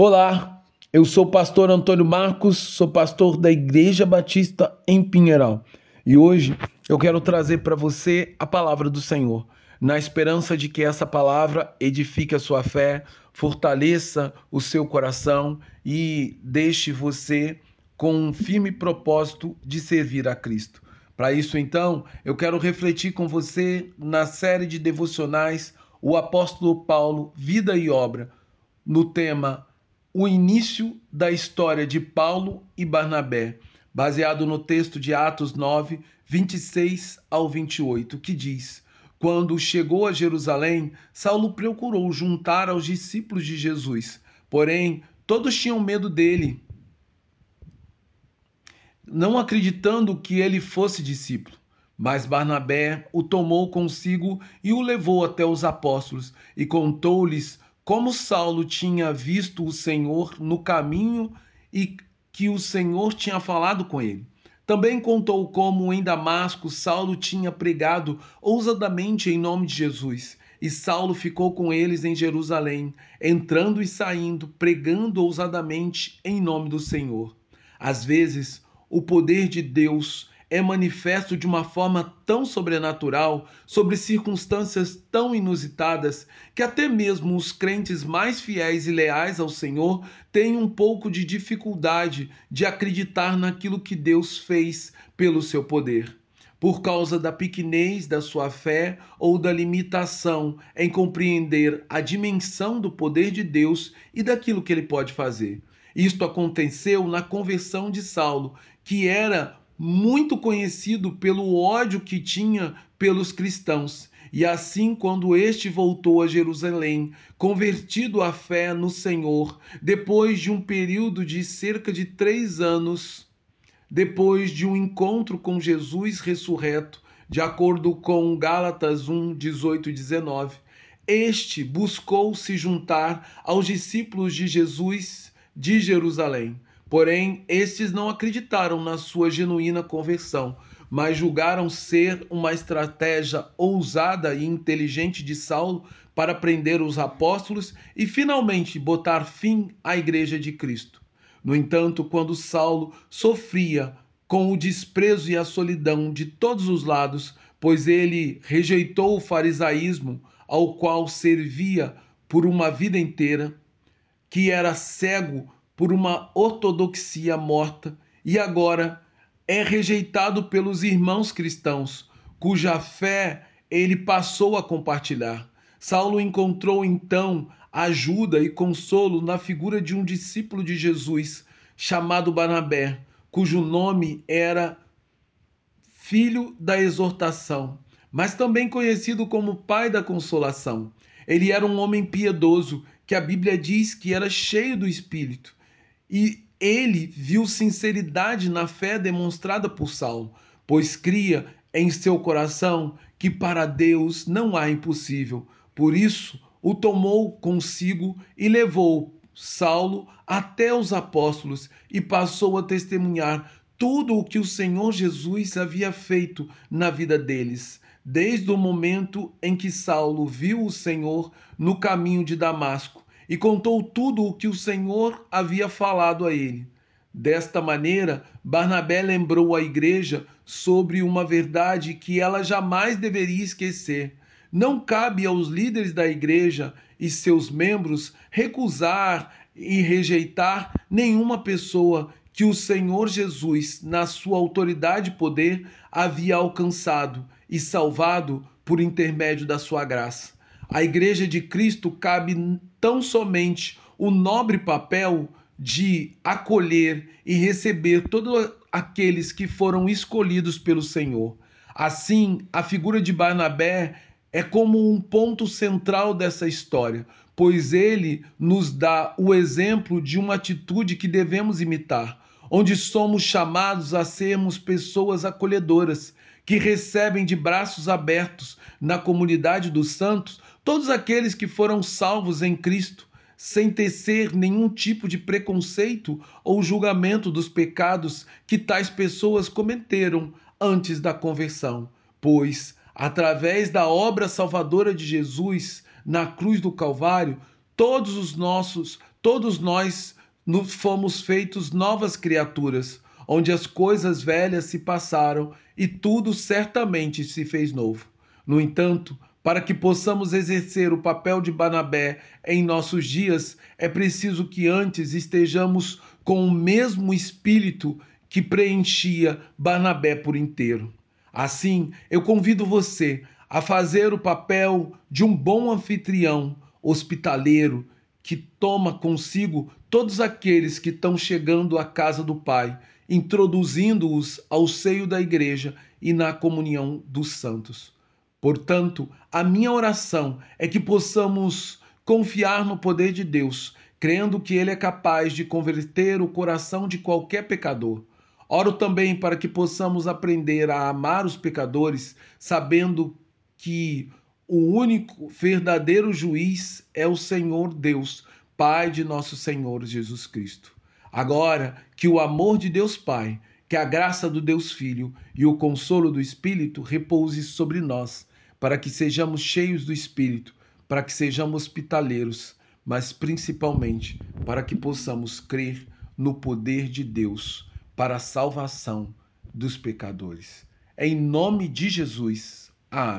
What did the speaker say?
Olá, eu sou o pastor Antônio Marcos, sou pastor da Igreja Batista em Pinheiral e hoje eu quero trazer para você a palavra do Senhor, na esperança de que essa palavra edifique a sua fé, fortaleça o seu coração e deixe você com um firme propósito de servir a Cristo. Para isso, então, eu quero refletir com você na série de devocionais O Apóstolo Paulo, Vida e Obra, no tema o início da história de Paulo e Barnabé, baseado no texto de Atos 9, 26 ao 28, que diz: Quando chegou a Jerusalém, Saulo procurou juntar aos discípulos de Jesus, porém todos tinham medo dele, não acreditando que ele fosse discípulo. Mas Barnabé o tomou consigo e o levou até os apóstolos e contou-lhes como Saulo tinha visto o Senhor no caminho e que o Senhor tinha falado com ele. Também contou como em Damasco Saulo tinha pregado ousadamente em nome de Jesus. E Saulo ficou com eles em Jerusalém, entrando e saindo, pregando ousadamente em nome do Senhor. Às vezes, o poder de Deus é manifesto de uma forma tão sobrenatural, sobre circunstâncias tão inusitadas, que até mesmo os crentes mais fiéis e leais ao Senhor têm um pouco de dificuldade de acreditar naquilo que Deus fez pelo seu poder. Por causa da pequenez da sua fé ou da limitação em compreender a dimensão do poder de Deus e daquilo que ele pode fazer. Isto aconteceu na conversão de Saulo, que era muito conhecido pelo ódio que tinha pelos cristãos. E assim, quando este voltou a Jerusalém, convertido à fé no Senhor, depois de um período de cerca de três anos, depois de um encontro com Jesus ressurreto, de acordo com Gálatas 1, 18 e 19, este buscou se juntar aos discípulos de Jesus de Jerusalém Porém, estes não acreditaram na sua genuína conversão, mas julgaram ser uma estratégia ousada e inteligente de Saulo para prender os apóstolos e finalmente botar fim à igreja de Cristo. No entanto, quando Saulo sofria com o desprezo e a solidão de todos os lados, pois ele rejeitou o farisaísmo ao qual servia por uma vida inteira, que era cego por uma ortodoxia morta e agora é rejeitado pelos irmãos cristãos, cuja fé ele passou a compartilhar. Saulo encontrou então ajuda e consolo na figura de um discípulo de Jesus chamado Barnabé, cujo nome era Filho da Exortação, mas também conhecido como Pai da Consolação. Ele era um homem piedoso que a Bíblia diz que era cheio do Espírito e ele viu sinceridade na fé demonstrada por Saulo, pois cria em seu coração que para Deus não há impossível. Por isso, o tomou consigo e levou Saulo até os apóstolos e passou a testemunhar tudo o que o Senhor Jesus havia feito na vida deles, desde o momento em que Saulo viu o Senhor no caminho de Damasco e contou tudo o que o Senhor havia falado a ele. Desta maneira, Barnabé lembrou à igreja sobre uma verdade que ela jamais deveria esquecer. Não cabe aos líderes da igreja e seus membros recusar e rejeitar nenhuma pessoa que o Senhor Jesus, na sua autoridade e poder, havia alcançado e salvado por intermédio da sua graça. A Igreja de Cristo cabe tão somente o nobre papel de acolher e receber todos aqueles que foram escolhidos pelo Senhor. Assim, a figura de Barnabé é como um ponto central dessa história, pois ele nos dá o exemplo de uma atitude que devemos imitar, onde somos chamados a sermos pessoas acolhedoras, que recebem de braços abertos na comunidade dos santos todos aqueles que foram salvos em Cristo, sem tecer nenhum tipo de preconceito ou julgamento dos pecados que tais pessoas cometeram antes da conversão, pois, através da obra salvadora de Jesus na cruz do Calvário, todos os nossos, todos nós fomos feitos novas criaturas, onde as coisas velhas se passaram e tudo certamente se fez novo. No entanto, para que possamos exercer o papel de Barnabé em nossos dias, é preciso que antes estejamos com o mesmo espírito que preenchia Barnabé por inteiro. Assim, eu convido você a fazer o papel de um bom anfitrião, hospitaleiro, que toma consigo todos aqueles que estão chegando à casa do Pai, introduzindo-os ao seio da igreja e na comunhão dos santos. Portanto, a minha oração é que possamos confiar no poder de Deus, crendo que Ele é capaz de converter o coração de qualquer pecador. Oro também para que possamos aprender a amar os pecadores, sabendo que o único verdadeiro juiz é o Senhor Deus, Pai de nosso Senhor Jesus Cristo. Agora que o amor de Deus Pai, que a graça do Deus Filho e o consolo do Espírito repouse sobre nós, para que sejamos cheios do Espírito, para que sejamos hospitaleiros, mas principalmente para que possamos crer no poder de Deus para a salvação dos pecadores. Em nome de Jesus. Amém.